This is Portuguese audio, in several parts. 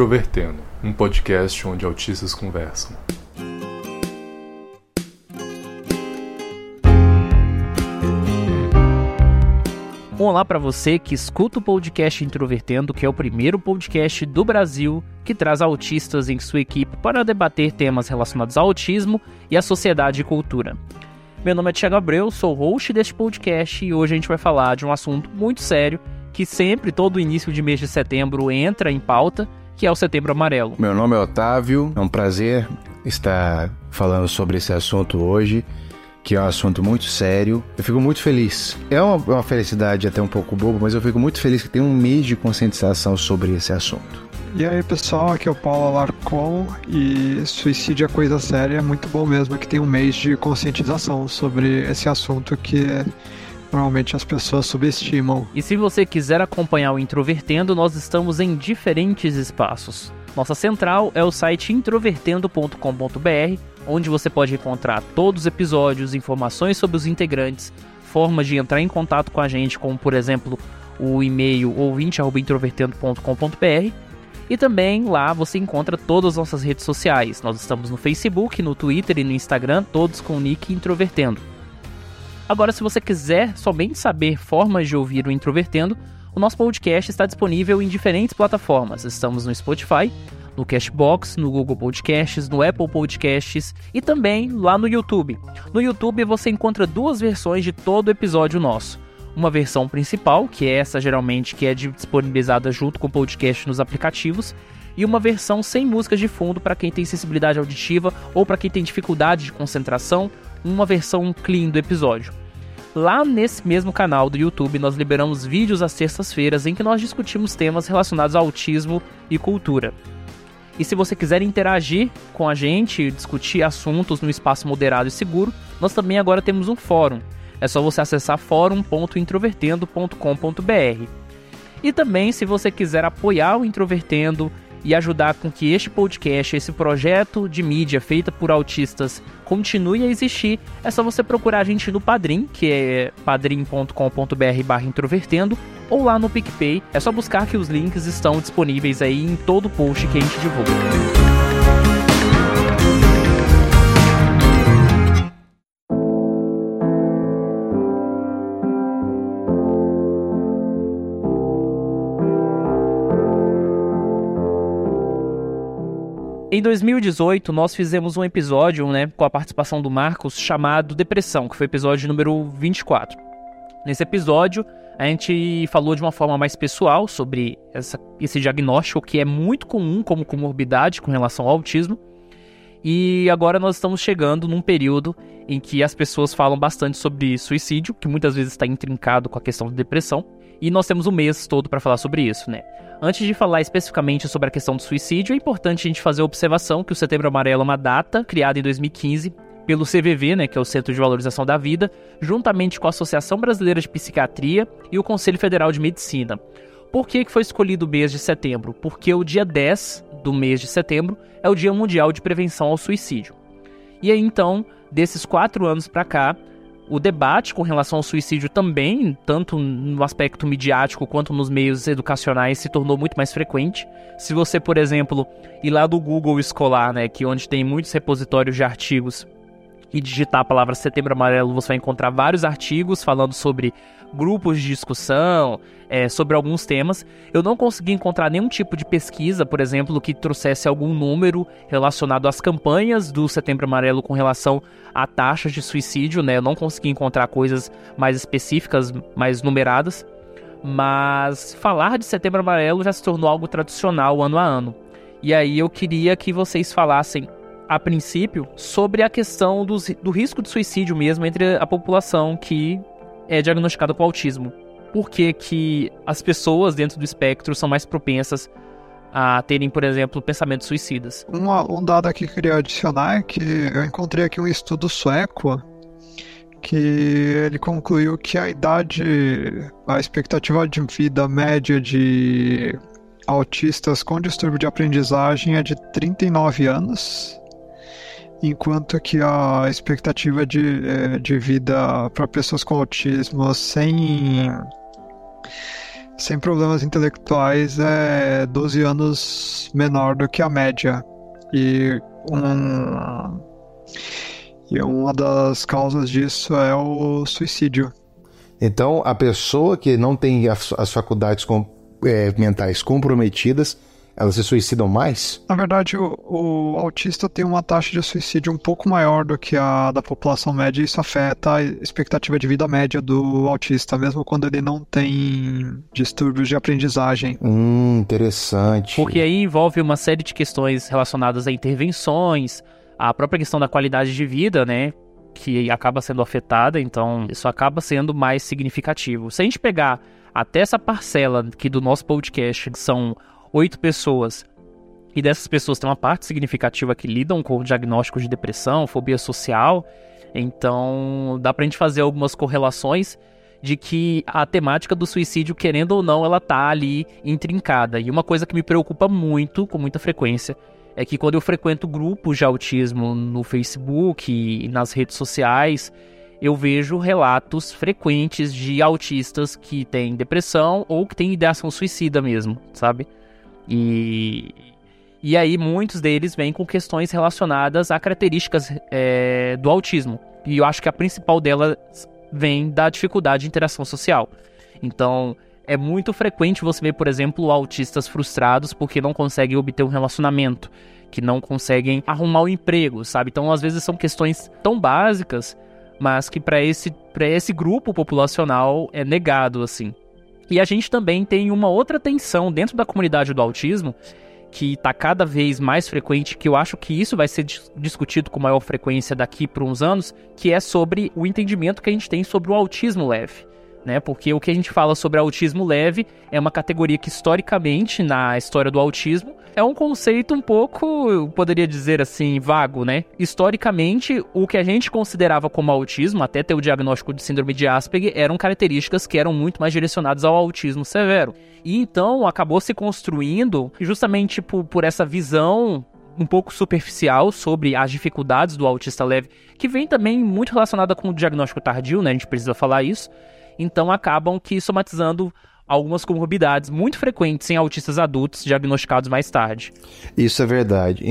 Introvertendo, um podcast onde autistas conversam. Olá para você que escuta o podcast Introvertendo, que é o primeiro podcast do Brasil que traz autistas em sua equipe para debater temas relacionados ao autismo e à sociedade e cultura. Meu nome é Thiago Abreu, sou host deste podcast e hoje a gente vai falar de um assunto muito sério que sempre, todo início de mês de setembro, entra em pauta, que é o Setembro Amarelo. Meu nome é Otávio, é um prazer estar falando sobre esse assunto hoje que é um assunto muito sério. Eu fico muito feliz. É uma, uma felicidade até um pouco boba, mas eu fico muito feliz que tem um mês de conscientização sobre esse assunto. E aí pessoal, aqui é o Paulo Alarcon e suicídio é coisa séria, é muito bom mesmo que tem um mês de conscientização sobre esse assunto que normalmente as pessoas subestimam. E se você quiser acompanhar o Introvertendo, nós estamos em diferentes espaços. Nossa central é o site introvertendo.com.br, onde você pode encontrar todos os episódios, informações sobre os integrantes, formas de entrar em contato com a gente, como por exemplo o e-mail ouvinte.introvertendo.com.br e também lá você encontra todas as nossas redes sociais. Nós estamos no Facebook, no Twitter e no Instagram, todos com o nick Introvertendo. Agora, se você quiser somente saber formas de ouvir o Introvertendo, o nosso podcast está disponível em diferentes plataformas. Estamos no Spotify, no Cashbox, no Google Podcasts, no Apple Podcasts e também lá no YouTube. No YouTube você encontra duas versões de todo episódio nosso uma versão principal, que é essa geralmente que é disponibilizada junto com o podcast nos aplicativos, e uma versão sem músicas de fundo para quem tem sensibilidade auditiva ou para quem tem dificuldade de concentração, uma versão clean do episódio. Lá nesse mesmo canal do YouTube, nós liberamos vídeos às terças-feiras em que nós discutimos temas relacionados ao autismo e cultura. E se você quiser interagir com a gente, discutir assuntos no espaço moderado e seguro, nós também agora temos um fórum é só você acessar fórum.introvertendo.com.br. E também, se você quiser apoiar o Introvertendo e ajudar com que este podcast, esse projeto de mídia feita por autistas, continue a existir, é só você procurar a gente no Padrim, que é padrim.com.br introvertendo, ou lá no PicPay. É só buscar que os links estão disponíveis aí em todo o post que a gente divulga. Em 2018, nós fizemos um episódio, né, com a participação do Marcos, chamado Depressão, que foi o episódio número 24. Nesse episódio, a gente falou de uma forma mais pessoal sobre essa, esse diagnóstico que é muito comum como comorbidade com relação ao autismo. E agora nós estamos chegando num período em que as pessoas falam bastante sobre suicídio, que muitas vezes está intrincado com a questão de depressão. E nós temos um mês todo para falar sobre isso, né? Antes de falar especificamente sobre a questão do suicídio, é importante a gente fazer a observação que o Setembro Amarelo é uma data criada em 2015 pelo CVV, né, que é o Centro de Valorização da Vida, juntamente com a Associação Brasileira de Psiquiatria e o Conselho Federal de Medicina. Por que, foi escolhido o mês de setembro? Porque o dia 10 do mês de setembro é o Dia Mundial de Prevenção ao Suicídio. E aí então, desses quatro anos para cá, o debate com relação ao suicídio também, tanto no aspecto midiático quanto nos meios educacionais, se tornou muito mais frequente. Se você, por exemplo, ir lá do Google Escolar, né, que é onde tem muitos repositórios de artigos, e digitar a palavra Setembro Amarelo, você vai encontrar vários artigos falando sobre grupos de discussão, é, sobre alguns temas. Eu não consegui encontrar nenhum tipo de pesquisa, por exemplo, que trouxesse algum número relacionado às campanhas do Setembro Amarelo com relação a taxas de suicídio, né? Eu não consegui encontrar coisas mais específicas, mais numeradas. Mas falar de Setembro Amarelo já se tornou algo tradicional ano a ano. E aí eu queria que vocês falassem a princípio, sobre a questão do, do risco de suicídio mesmo entre a população que é diagnosticada com autismo. Por que, que as pessoas dentro do espectro são mais propensas a terem, por exemplo, pensamentos suicidas? Um, um dado aqui que eu queria adicionar é que eu encontrei aqui um estudo sueco que ele concluiu que a idade, a expectativa de vida média de autistas com distúrbio de aprendizagem é de 39 anos enquanto que a expectativa de, é, de vida para pessoas com autismo sem sem problemas intelectuais é 12 anos menor do que a média. E, um, e uma das causas disso é o suicídio. Então, a pessoa que não tem as, faculdades com, é, mentais comprometidas elas se suicidam mais? Na verdade, o, o, autista tem uma taxa de suicídio um pouco maior do que a da população média, e isso afeta a expectativa de vida média do autista, mesmo quando ele não tem distúrbios de aprendizagem. Hum, interessante. Porque aí envolve uma série de questões relacionadas a intervenções, a própria questão da qualidade de vida, né? Que acaba sendo afetada, então isso acaba sendo mais significativo. Se a gente pegar até essa parcela aqui do nosso podcast, que são oito pessoas. E dessas pessoas tem uma parte significativa que lidam com diagnósticos de depressão, fobia social. Então, dá pra gente fazer algumas correlações de que a temática do suicídio, querendo ou não, ela tá ali intrincada. E uma coisa que me preocupa muito, com muita frequência, é que quando eu frequento grupos de autismo no Facebook e nas redes sociais, eu vejo relatos frequentes de autistas que têm depressão ou que têm ideação suicida mesmo, sabe? E, e aí muitos deles vêm com questões relacionadas a características é, do autismo. E eu acho que a principal delas vem da dificuldade de interação social. Então, é muito frequente você ver, por exemplo, autistas frustrados porque não conseguem obter um relacionamento, que não conseguem arrumar um emprego, sabe? Então, às vezes são questões tão básicas, mas que para esse, esse grupo populacional é negado, assim. E a gente também tem uma outra tensão dentro da comunidade do autismo, que está cada vez mais frequente, que eu acho que isso vai ser discutido com maior frequência daqui por uns anos, que é sobre o entendimento que a gente tem sobre o autismo leve. Né? Porque o que a gente fala sobre autismo leve é uma categoria que historicamente na história do autismo é um conceito um pouco, eu poderia dizer assim, vago, né? Historicamente, o que a gente considerava como autismo, até ter o diagnóstico de síndrome de Asperger, eram características que eram muito mais direcionadas ao autismo severo. E então acabou se construindo justamente por, por essa visão um pouco superficial sobre as dificuldades do autista leve, que vem também muito relacionada com o diagnóstico tardio, né? A gente precisa falar isso. Então acabam que somatizando algumas comorbidades muito frequentes em autistas adultos diagnosticados mais tarde. Isso é verdade.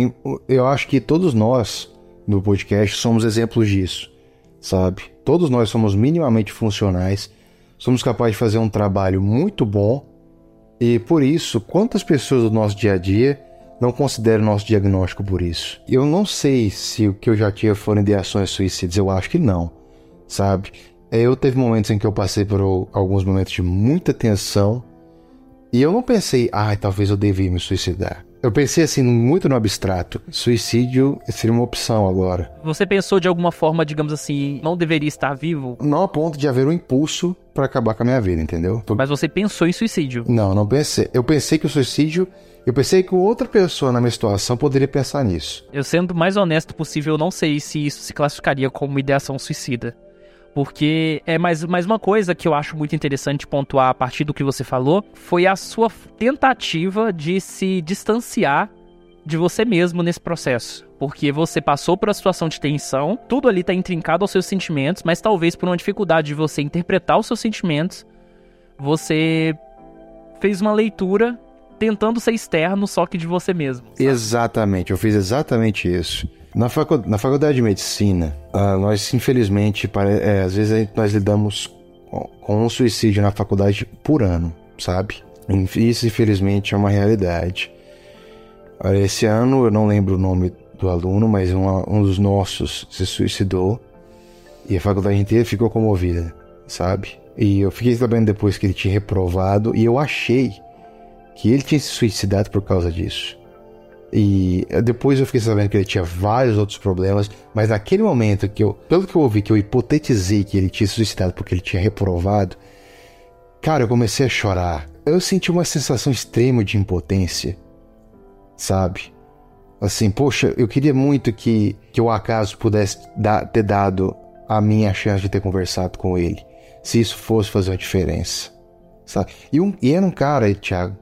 Eu acho que todos nós no podcast somos exemplos disso, sabe? Todos nós somos minimamente funcionais, somos capazes de fazer um trabalho muito bom e por isso, quantas pessoas do nosso dia a dia não consideram nosso diagnóstico por isso? Eu não sei se o que eu já tinha foram ideações suicidas, eu acho que não, sabe? Eu teve momentos em que eu passei por alguns momentos de muita tensão e eu não pensei, ai, ah, talvez eu devia me suicidar. Eu pensei assim, muito no abstrato. Suicídio seria uma opção agora. Você pensou de alguma forma, digamos assim, não deveria estar vivo? Não a ponto de haver um impulso para acabar com a minha vida, entendeu? Mas você pensou em suicídio? Não, não pensei. Eu pensei que o suicídio. Eu pensei que outra pessoa na minha situação poderia pensar nisso. Eu sendo mais honesto possível, eu não sei se isso se classificaria como ideação suicida. Porque é mais, mais uma coisa que eu acho muito interessante pontuar a partir do que você falou, foi a sua tentativa de se distanciar de você mesmo nesse processo. Porque você passou por uma situação de tensão, tudo ali está intrincado aos seus sentimentos, mas talvez por uma dificuldade de você interpretar os seus sentimentos, você fez uma leitura tentando ser externo, só que de você mesmo. Sabe? Exatamente, eu fiz exatamente isso. Na, facu na faculdade de medicina, uh, nós infelizmente, é, às vezes nós lidamos com, um suicídio na faculdade por ano, sabe? Isso infelizmente é uma realidade. Esse ano eu não lembro o nome do aluno, mas um dos nossos se suicidou e a faculdade inteira ficou comovida, sabe? E eu fiquei sabendo depois que ele tinha reprovado e eu achei que ele tinha se suicidado por causa disso. E depois eu fiquei sabendo que ele tinha vários outros problemas, mas naquele momento que eu, pelo que eu ouvi, que eu hipotetizei que ele tinha se suicidado porque ele tinha reprovado, cara, eu comecei a chorar. Eu senti uma sensação extrema de impotência, sabe? Assim, poxa, eu queria muito que, que o acaso pudesse dar, ter dado a minha chance de ter conversado com ele, se isso fosse fazer uma diferença, sabe? E, um, e era um cara, Thiago,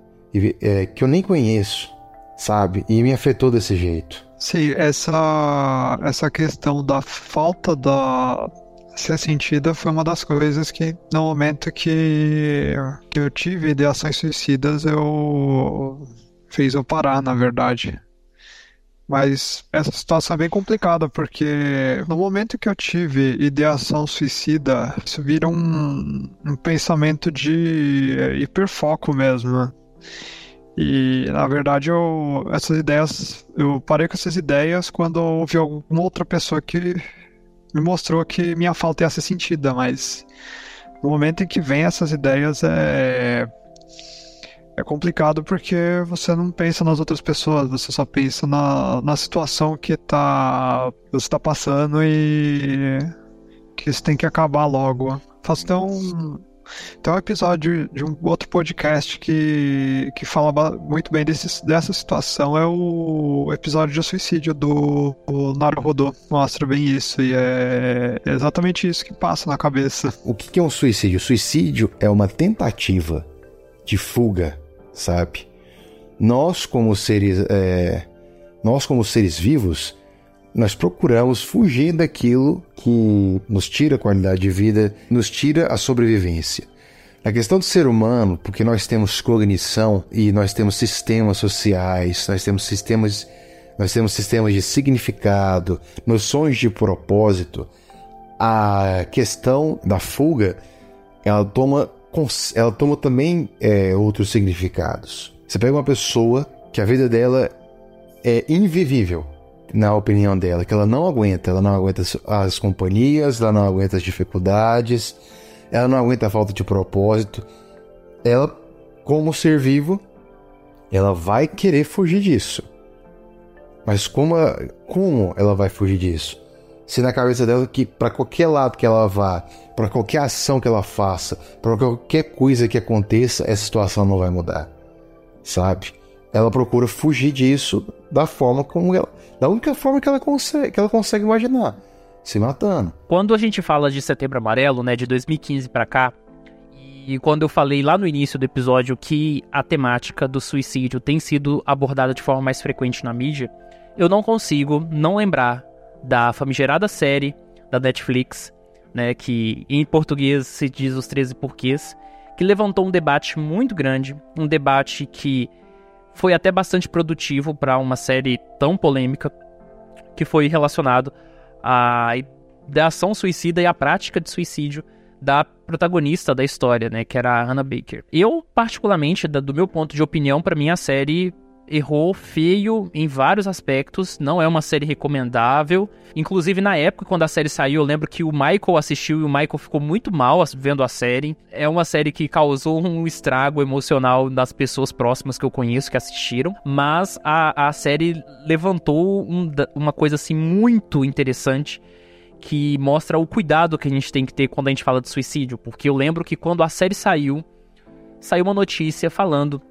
é, que eu nem conheço sabe? E me afetou desse jeito. Sim, essa, essa questão da falta da ser sentida foi uma das coisas que, no momento que, que eu tive ideações suicidas, eu fez eu parar, na verdade. Mas essa situação é bem complicada, porque no momento que eu tive ideação suicida, isso vira um, um pensamento de hiperfoco mesmo. E na verdade eu essas ideias eu parei com essas ideias quando ouvi alguma outra pessoa que me mostrou que minha falta ia ser sentida, mas no momento em que vem essas ideias é é complicado porque você não pensa nas outras pessoas, você só pensa na, na situação que tá, você está passando e que isso tem que acabar logo. Faço até um, tem um episódio de um outro podcast que, que fala muito bem desse, dessa situação. É o episódio de suicídio do Naruhodo. Mostra bem isso. E é exatamente isso que passa na cabeça. O que é um suicídio? Suicídio é uma tentativa de fuga sabe? Nós como seres, é, nós como seres vivos, nós procuramos fugir daquilo que nos tira a qualidade de vida, nos tira a sobrevivência. A questão do ser humano, porque nós temos cognição e nós temos sistemas sociais, nós temos sistemas, nós temos sistemas de significado, noções de propósito. A questão da fuga, ela toma ela toma também é, outros significados. Você pega uma pessoa que a vida dela é invivível, na opinião dela, que ela não aguenta, ela não aguenta as companhias, ela não aguenta as dificuldades, ela não aguenta a falta de propósito. Ela, como ser vivo, ela vai querer fugir disso. Mas como, como ela vai fugir disso? Se na cabeça dela que para qualquer lado que ela vá, para qualquer ação que ela faça, para qualquer coisa que aconteça, essa situação não vai mudar. Sabe? Ela procura fugir disso da forma como ela, da única forma que ela consegue, que ela consegue imaginar, se matando. Quando a gente fala de Setembro Amarelo, né, de 2015 para cá, e quando eu falei lá no início do episódio que a temática do suicídio tem sido abordada de forma mais frequente na mídia, eu não consigo não lembrar da famigerada série da Netflix né, que em português se diz Os 13 Porquês, que levantou um debate muito grande, um debate que foi até bastante produtivo para uma série tão polêmica, que foi relacionado à ação suicida e à prática de suicídio da protagonista da história, né, que era a Hannah Baker. Eu, particularmente, do meu ponto de opinião, para mim a série errou feio em vários aspectos, não é uma série recomendável. Inclusive, na época, quando a série saiu, eu lembro que o Michael assistiu e o Michael ficou muito mal vendo a série. É uma série que causou um estrago emocional das pessoas próximas que eu conheço que assistiram, mas a, a série levantou um, uma coisa assim muito interessante que mostra o cuidado que a gente tem que ter quando a gente fala de suicídio, porque eu lembro que quando a série saiu, saiu uma notícia falando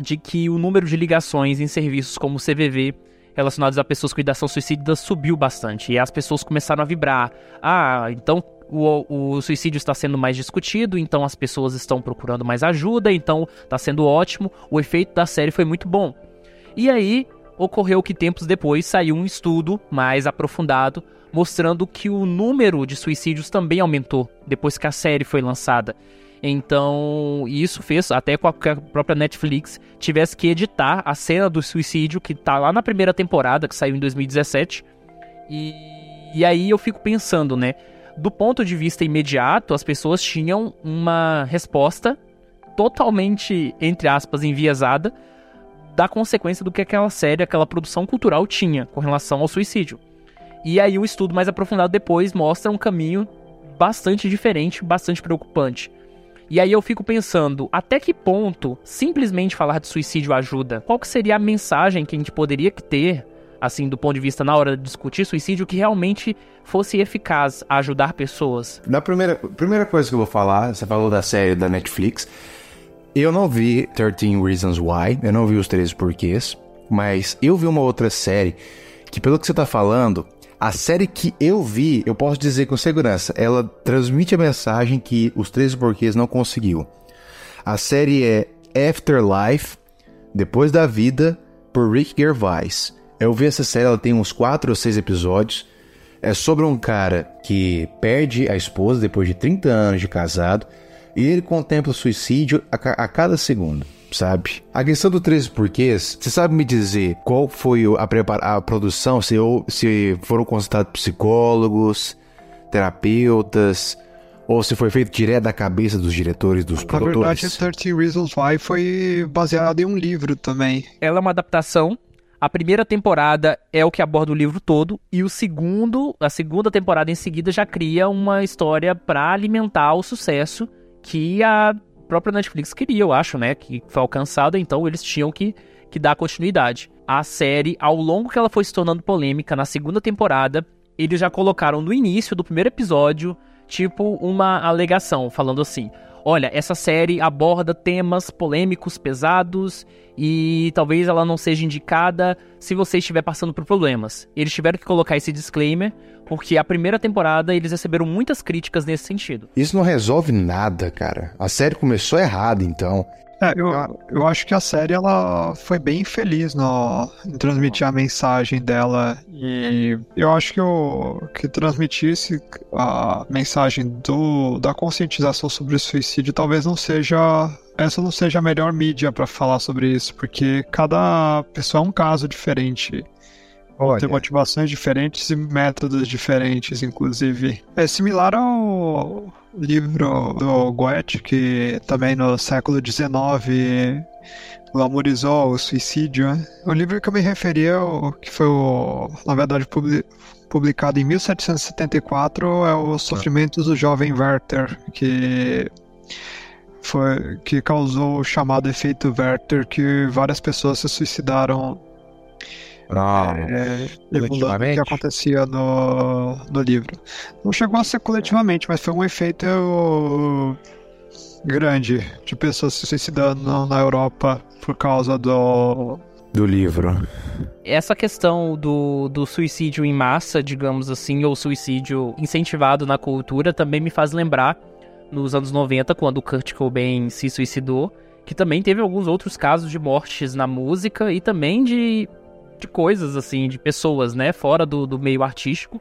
de que o número de ligações em serviços como o CVV relacionados a pessoas com ideação suicida subiu bastante. E as pessoas começaram a vibrar. Ah, então o, o, suicídio está sendo mais discutido, então as pessoas estão procurando mais ajuda, então está sendo ótimo. O efeito da série foi muito bom. E aí ocorreu que tempos depois saiu um estudo mais aprofundado mostrando que o número de suicídios também aumentou depois que a série foi lançada. Então, isso fez até com a própria Netflix tivesse que editar a cena do suicídio que tá lá na primeira temporada, que saiu em 2017. E, e aí eu fico pensando, né? Do ponto de vista imediato, as pessoas tinham uma resposta totalmente, entre aspas, enviesada da consequência do que aquela série, aquela produção cultural tinha com relação ao suicídio. E aí o estudo mais aprofundado depois mostra um caminho bastante diferente, bastante preocupante. E aí eu fico pensando, até que ponto simplesmente falar de suicídio ajuda? Qual que seria a mensagem que a gente poderia ter, assim, do ponto de vista na hora de discutir suicídio, que realmente fosse eficaz a ajudar pessoas? Na primeira, primeira coisa que eu vou falar, você falou da série da Netflix. Eu não vi 13 Reasons Why, eu não vi os 13 porquês, mas eu vi uma outra série que, pelo que você tá falando, a série que eu vi, eu posso dizer com segurança, ela transmite a mensagem que os Três Porquês não conseguiu. A série é Afterlife, Depois da Vida, por Rick Gervais. Eu vi essa série, ela tem uns 4 ou 6 episódios. É sobre um cara que perde a esposa depois de 30 anos de casado e ele contempla o suicídio a, a cada segundo sabe? A questão do 13 porquês, você sabe me dizer qual foi a, a produção? Se, ou, se foram consultados psicólogos, terapeutas, ou se foi feito direto da cabeça dos diretores, dos Na produtores? Na verdade, 13 Reasons Why foi baseado em um livro também. Ela é uma adaptação a primeira temporada é o que aborda o livro todo e o segundo, a segunda temporada em seguida já cria uma história para alimentar o sucesso que a própria Netflix queria, eu acho, né, que foi alcançada, então eles tinham que, que dar continuidade. A série, ao longo que ela foi se tornando polêmica na segunda temporada, eles já colocaram no início do primeiro episódio, tipo, uma alegação, falando assim: olha, essa série aborda temas polêmicos, pesados e talvez ela não seja indicada se você estiver passando por problemas. Eles tiveram que colocar esse disclaimer porque a primeira temporada eles receberam muitas críticas nesse sentido. Isso não resolve nada, cara. A série começou errada, então. É, eu, eu acho que a série ela foi bem feliz no, em transmitir a mensagem dela e eu acho que o que transmitisse a mensagem do, da conscientização sobre o suicídio talvez não seja essa não seja a melhor mídia para falar sobre isso, porque cada pessoa é um caso diferente. Olha. Tem motivações diferentes e métodos diferentes, inclusive. É similar ao livro do Goethe, que também no século XIX glamorizou o suicídio. Né? O livro que eu me referi, que foi, o, na verdade, publicado em 1774, é Os Sofrimentos do Jovem Werther, que foi que causou o chamado efeito Werther, que várias pessoas se suicidaram ah, é, o que acontecia no, no livro. Não chegou a ser coletivamente, mas foi um efeito grande de pessoas se suicidando na Europa por causa do. Do livro. Essa questão do, do suicídio em massa, digamos assim, ou suicídio incentivado na cultura, também me faz lembrar nos anos 90, quando Kurt Cobain se suicidou, que também teve alguns outros casos de mortes na música e também de de coisas, assim, de pessoas, né, fora do, do meio artístico,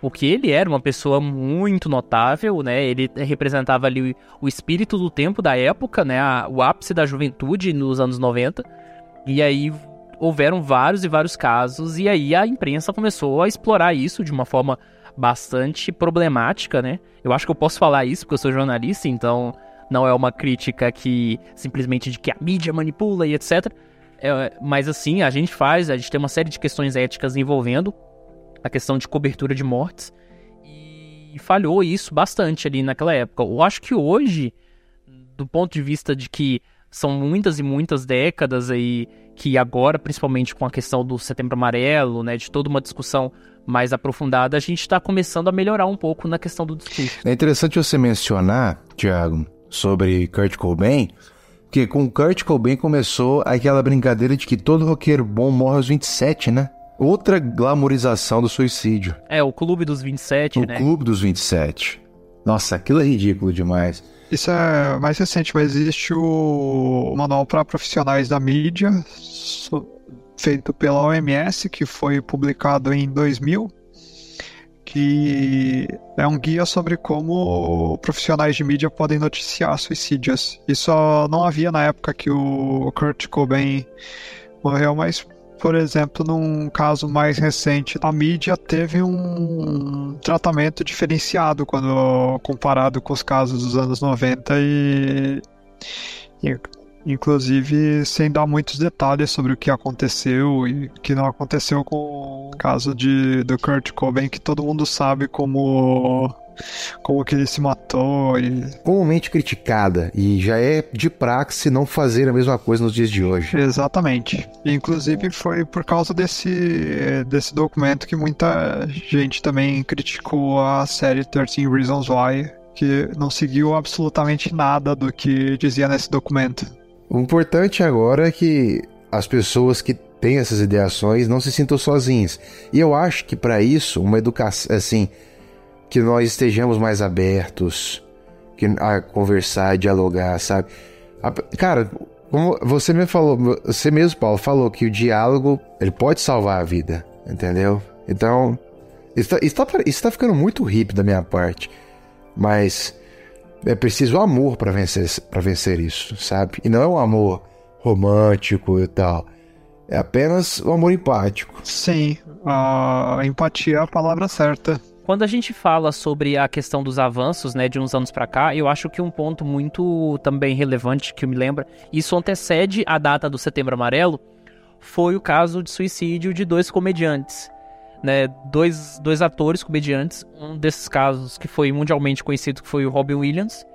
porque ele era uma pessoa muito notável, né, ele representava ali o, espírito do tempo da época, né, o ápice da juventude nos anos 90, e aí houveram vários e vários casos, e aí a imprensa começou a explorar isso de uma forma bastante problemática, né, eu acho que eu posso falar isso porque eu sou jornalista, então não é uma crítica que simplesmente de que a mídia manipula e etc., é, mas assim, a gente faz, a gente tem uma série de questões éticas envolvendo a questão de cobertura de mortes. E falhou isso bastante ali naquela época. Eu acho que hoje, do ponto de vista de que são muitas e muitas décadas aí, que agora, principalmente com a questão do Setembro Amarelo, né, de toda uma discussão mais aprofundada, a gente está começando a melhorar um pouco na questão do discurso. É interessante você mencionar, Tiago, sobre Kurt Cobain, porque com Kurt Cobain começou aquela brincadeira de que todo roqueiro bom morre aos 27, né? Outra glamorização do suicídio. É, o Clube dos 27, o né? O Clube dos 27. Nossa, aquilo é ridículo demais. Isso é mais recente, mas existe o Manual para Profissionais da Mídia, feito pela OMS, que foi publicado em 2000 que é um guia sobre como profissionais de mídia podem noticiar suicídios. Isso não havia na época que o Kurt Cobain morreu, mas por exemplo, num caso mais recente, a mídia teve um tratamento diferenciado quando comparado com os casos dos anos 90 e, e inclusive sem dar muitos detalhes sobre o que aconteceu e que não aconteceu com o caso de, do Kurt Cobain, que todo mundo sabe como como que ele se matou e... comumente criticada e já é de praxe não fazer a mesma coisa nos dias de hoje. Exatamente. Inclusive foi por causa desse desse documento que muita gente também criticou a série 13 Reasons Why, que não seguiu absolutamente nada do que dizia nesse documento. O importante agora é que as pessoas que têm essas ideações não se sintam sozinhas. E eu acho que para isso, uma educação, assim, que nós estejamos mais abertos que, a conversar, a dialogar, sabe? A, cara, como você me falou, você mesmo, Paulo, falou que o diálogo ele pode salvar a vida, entendeu? Então, Isso tá, tá, tá ficando muito hippie da minha parte. Mas é preciso amor para vencer, pra vencer isso, sabe? E não é um amor romântico e tal. É apenas o um amor empático. Sim, a empatia é a palavra certa. Quando a gente fala sobre a questão dos avanços, né, de uns anos para cá, eu acho que um ponto muito também relevante que me lembra, isso antecede a data do Setembro Amarelo, foi o caso de suicídio de dois comediantes, né, dois, dois atores comediantes, um desses casos que foi mundialmente conhecido que foi o Robin Williams,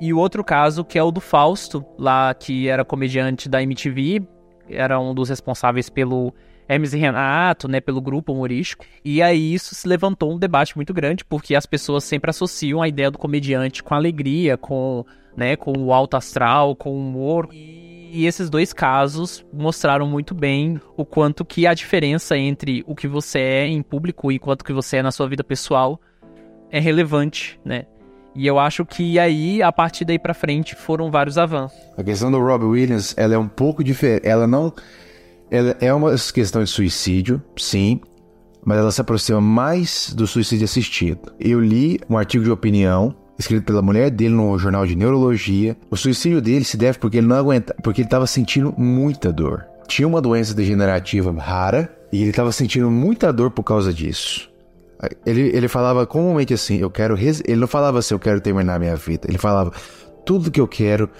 e o outro caso que é o do Fausto, lá que era comediante da MTV, era um dos responsáveis pelo Hermes e Renato, né, pelo grupo humorístico. E aí isso se levantou um debate muito grande, porque as pessoas sempre associam a ideia do comediante com alegria, com, né, com o alto astral, com o humor. E esses dois casos mostraram muito bem o quanto que a diferença entre o que você é em público e quanto que você é na sua vida pessoal é relevante, né? E eu acho que aí, a partir daí para frente, foram vários avanços. A questão do Robbie Williams, ela é um pouco diferente. Ela não ela é uma questão de suicídio, sim, mas ela se aproxima mais do suicídio assistido. Eu li um artigo de opinião escrito pela mulher dele no jornal de neurologia. O suicídio dele se deve porque ele não aguenta, porque ele estava sentindo muita dor. Tinha uma doença degenerativa rara e ele estava sentindo muita dor por causa disso. Ele, ele falava comumente assim: Eu quero. Ele não falava assim: Eu quero terminar minha vida. Ele falava: Tudo que eu quero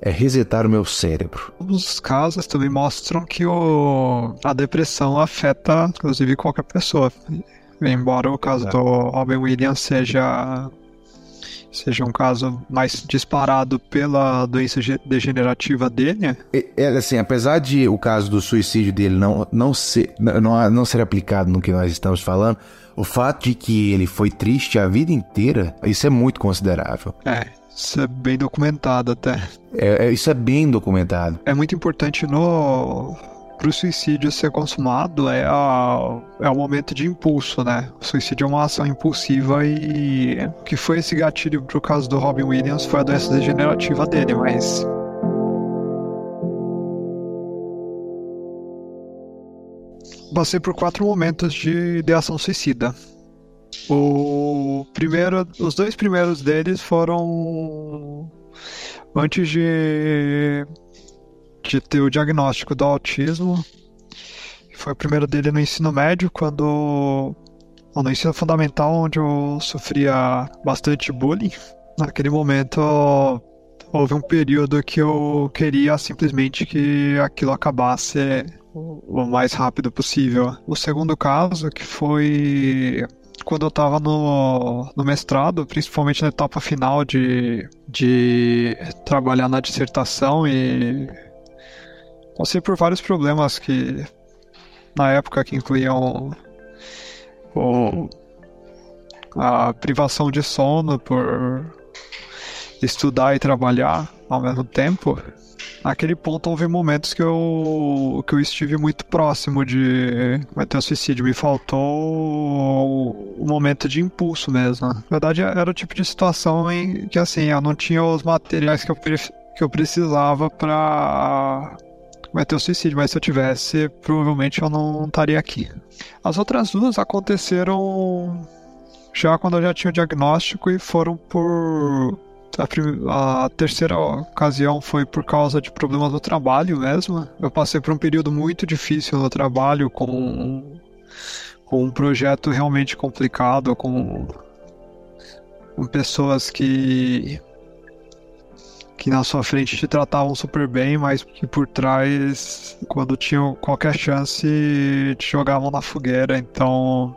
é resetar o meu cérebro. Os casos também mostram que o, a depressão afeta, inclusive, qualquer pessoa. Embora o caso do Robin Williams seja seja um caso mais disparado pela doença degenerativa dele. É, assim, apesar de o caso do suicídio dele não, não, ser, não, não ser aplicado no que nós estamos falando, o fato de que ele foi triste a vida inteira, isso é muito considerável. É, isso é bem documentado até. É, é, isso é bem documentado. É muito importante no para o suicídio ser consumado é, a, é o momento de impulso, né? O suicídio é uma ação impulsiva e o que foi esse gatilho pro caso do Robin Williams foi a doença degenerativa dele, mas passei por quatro momentos de ideação suicida. O primeiro, os dois primeiros deles foram antes de, de ter o diagnóstico do autismo. Foi o primeiro dele no ensino médio, quando no ensino fundamental, onde eu sofria bastante bullying. Naquele momento houve um período que eu queria simplesmente que aquilo acabasse o mais rápido possível. O segundo caso, que foi quando eu estava no, no mestrado, principalmente na etapa final de, de trabalhar na dissertação e passei por vários problemas que na época que incluíam o, a privação de sono por estudar e trabalhar ao mesmo tempo naquele ponto houve momentos que eu, que eu estive muito próximo de cometer um suicídio. Me faltou o, o momento de impulso mesmo. Na verdade, era o tipo de situação em que assim, eu não tinha os materiais que eu, que eu precisava para cometer o suicídio, mas se eu tivesse, provavelmente eu não estaria aqui. As outras duas aconteceram já quando eu já tinha o diagnóstico e foram por a, a, terceira ocasião foi por causa de problemas no trabalho mesmo. Eu passei por um período muito difícil no trabalho, com, com um projeto realmente complicado, com, com pessoas que que na sua frente te tratavam super bem, mas que por trás, quando tinham qualquer chance, te jogavam na fogueira. Então,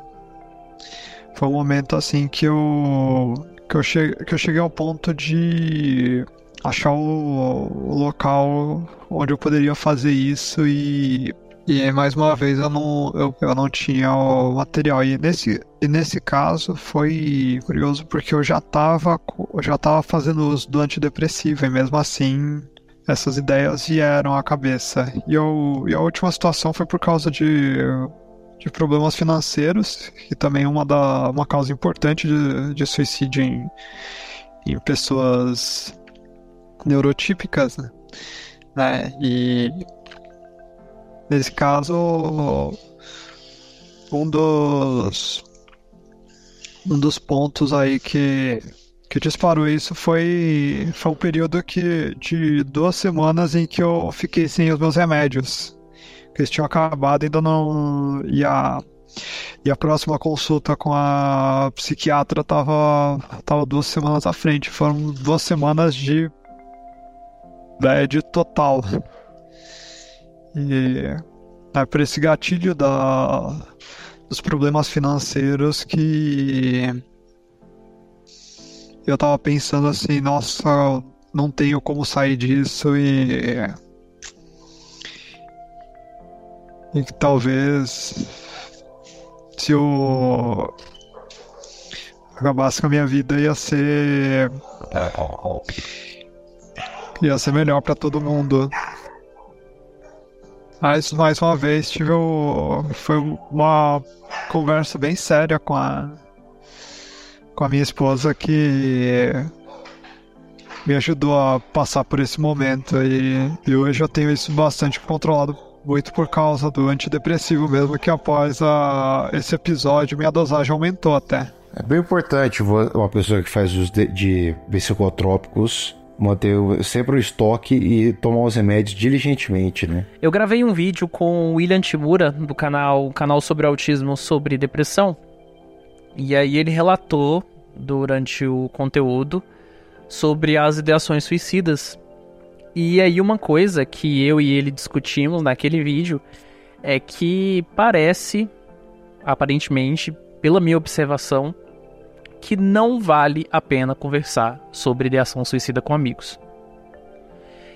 foi um momento assim que eu que eu, cheguei, que eu cheguei ao ponto de achar o, o, local onde eu poderia fazer isso e, e mais uma vez eu não, eu, eu não tinha o material. E nesse, e nesse caso foi curioso porque eu já estava eu já tava fazendo uso do antidepressivo e mesmo assim essas ideias vieram à cabeça. E, eu, e a última situação foi por causa de de problemas financeiros, que também é uma, da, uma causa importante de, de suicídio em, em pessoas neurotípicas, né? né? E nesse caso, um dos um dos pontos aí que, que disparou isso foi, foi um período que, de duas semanas em que eu fiquei sem os meus remédios. Que eles tinham acabado, ainda não. E a, e a próxima consulta com a psiquiatra tava, tava duas semanas à frente. Foram duas semanas de bad total. E é por esse gatilho da, dos problemas financeiros que eu tava pensando assim, nossa, não tenho como sair disso e. E que talvez se eu acabasse com a minha vida ia ser. ia ser melhor para todo mundo. Mas mais uma vez tive o... foi uma conversa bem séria com a com a minha esposa que me ajudou a passar por esse momento e, e hoje eu tenho isso bastante controlado muito por causa do antidepressivo mesmo que após a, esse episódio minha dosagem aumentou até. É bem importante uma pessoa que faz uso de, de psicotrópicos manter sempre o estoque e tomar os remédios diligentemente, né? Eu gravei um vídeo com o William Timura, do canal, canal sobre autismo sobre depressão. E aí ele relatou durante o conteúdo sobre as ideações suicidas. E aí uma coisa que eu e ele discutimos naquele vídeo é que parece, aparentemente, pela minha observação, que não vale a pena conversar sobre ideação suicida com amigos.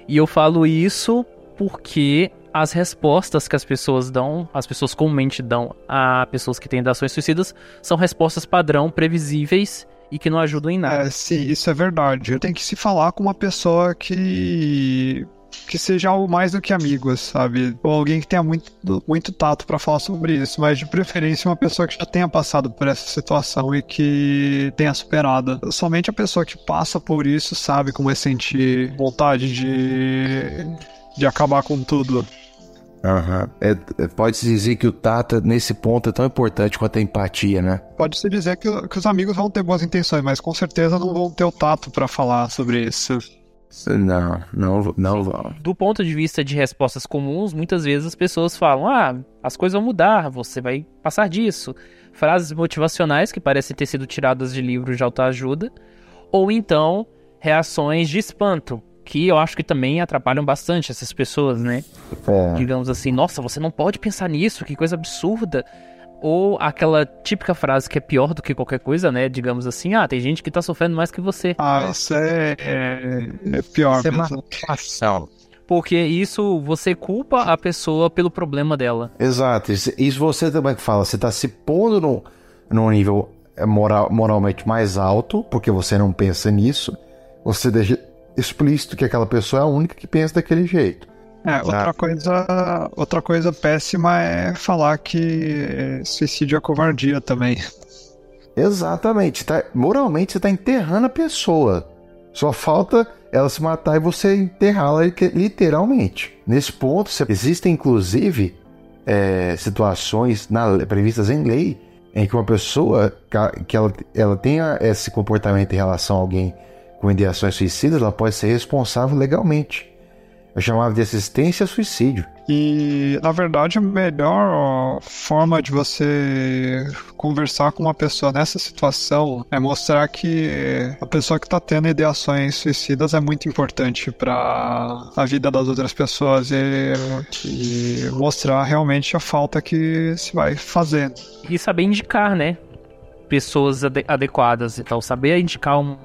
E eu falo isso porque as respostas que as pessoas dão, as pessoas comumente dão a pessoas que têm ideações suicidas, são respostas padrão, previsíveis e que não ajudam em nada. É, sim, isso é verdade. Tem que se falar com uma pessoa que que seja algo mais do que amigos, sabe? Ou alguém que tenha muito, muito tato para falar sobre isso, mas de preferência uma pessoa que já tenha passado por essa situação e que tenha superado. Somente a pessoa que passa por isso sabe como é sentir vontade de, de acabar com tudo. Uhum. É, Pode-se dizer que o tato nesse ponto é tão importante quanto a empatia, né? Pode-se dizer que, que os amigos vão ter boas intenções, mas com certeza não vão ter o tato para falar sobre isso. Não, não, não vão. Do ponto de vista de respostas comuns, muitas vezes as pessoas falam: ah, as coisas vão mudar, você vai passar disso. Frases motivacionais que parecem ter sido tiradas de livros de autoajuda. Ou então, reações de espanto, que eu acho que também atrapalham bastante essas pessoas, né? É. Digamos assim: nossa, você não pode pensar nisso, que coisa absurda. Ou aquela típica frase que é pior do que qualquer coisa, né? Digamos assim, ah, tem gente que tá sofrendo mais que você. Ah, isso é, é, é pior. Isso é Porque isso, você culpa a pessoa pelo problema dela. Exato. Isso você também fala, você tá se pondo num, num nível é, moral, moralmente mais alto, porque você não pensa nisso. Você deixa explícito que aquela pessoa é a única que pensa daquele jeito. É, outra coisa, outra coisa péssima é falar que suicídio é covardia também. Exatamente. Tá, moralmente você está enterrando a pessoa. Só falta ela se matar e você enterrá-la literalmente. Nesse ponto, existem inclusive é, situações na, previstas em lei em que uma pessoa que ela, ela tenha esse comportamento em relação a alguém com ideações suicidas, ela pode ser responsável legalmente. Eu chamava de assistência a suicídio. E, na verdade, a melhor forma de você conversar com uma pessoa nessa situação é mostrar que a pessoa que está tendo ideações suicidas é muito importante para a vida das outras pessoas e, e, mostrar realmente a falta que se vai fazendo. E saber indicar, né? Pessoas adequadas e tal. Saber indicar um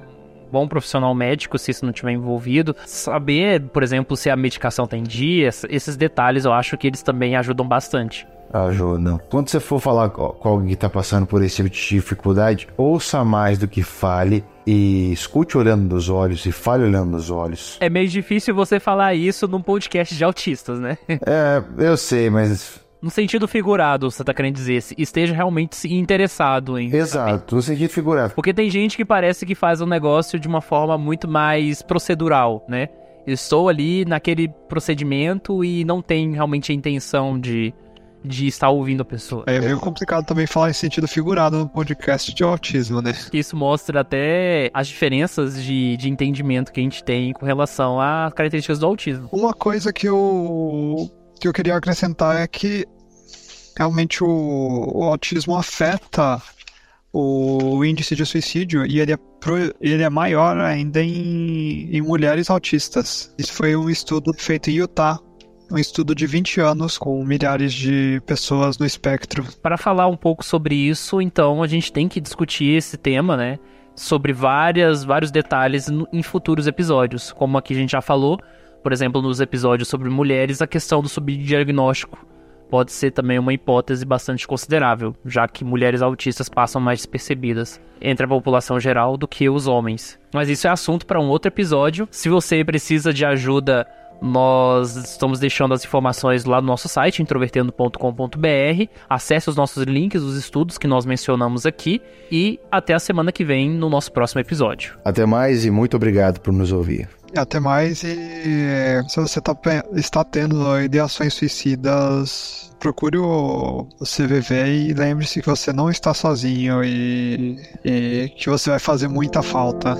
bom profissional médico se isso não estiver envolvido. Saber, por exemplo, se a medicação tem dia, esses detalhes eu acho que eles também ajudam bastante. Ajudam. Quando você for falar com alguém que está passando por esse tipo de dificuldade, ouça mais do que fale e escute olhando nos olhos e fale olhando nos olhos. É meio difícil você falar isso num podcast de autistas, né? é, eu sei, mas no sentido figurado, você tá querendo dizer, esteja realmente interessado em. Exato, saber. no sentido figurado. Porque tem gente que parece que faz o um negócio de uma forma muito mais procedural, né? Estou ali naquele procedimento e não tem realmente a intenção de, de estar ouvindo a pessoa. É meio complicado também falar em sentido figurado no podcast de autismo, né? Isso mostra até as diferenças de, de entendimento que a gente tem com relação às características do autismo. Uma coisa que eu, que eu queria acrescentar é que realmente o, o autismo afeta o índice de suicídio e ele é, pro, ele é maior ainda em, em mulheres autistas. Isso foi um estudo feito em Utah um estudo de 20 anos com milhares de pessoas no espectro. Para falar um pouco sobre isso, então a gente tem que discutir esse tema, né? Sobre várias, vários detalhes em futuros episódios. Como aqui a gente já falou, por exemplo, nos episódios sobre mulheres, a questão do subdiagnóstico pode ser também uma hipótese bastante considerável, já que mulheres autistas passam mais despercebidas entre a população geral do que os homens. Mas isso é assunto para um outro episódio. Se você precisa de ajuda nós estamos deixando as informações lá no nosso site, introvertendo.com.br. Acesse os nossos links, os estudos que nós mencionamos aqui. E até a semana que vem no nosso próximo episódio. Até mais e muito obrigado por nos ouvir. Até mais e se você tá, está tendo ideações suicidas, procure o, o CVV e lembre-se que você não está sozinho e, e que você vai fazer muita falta.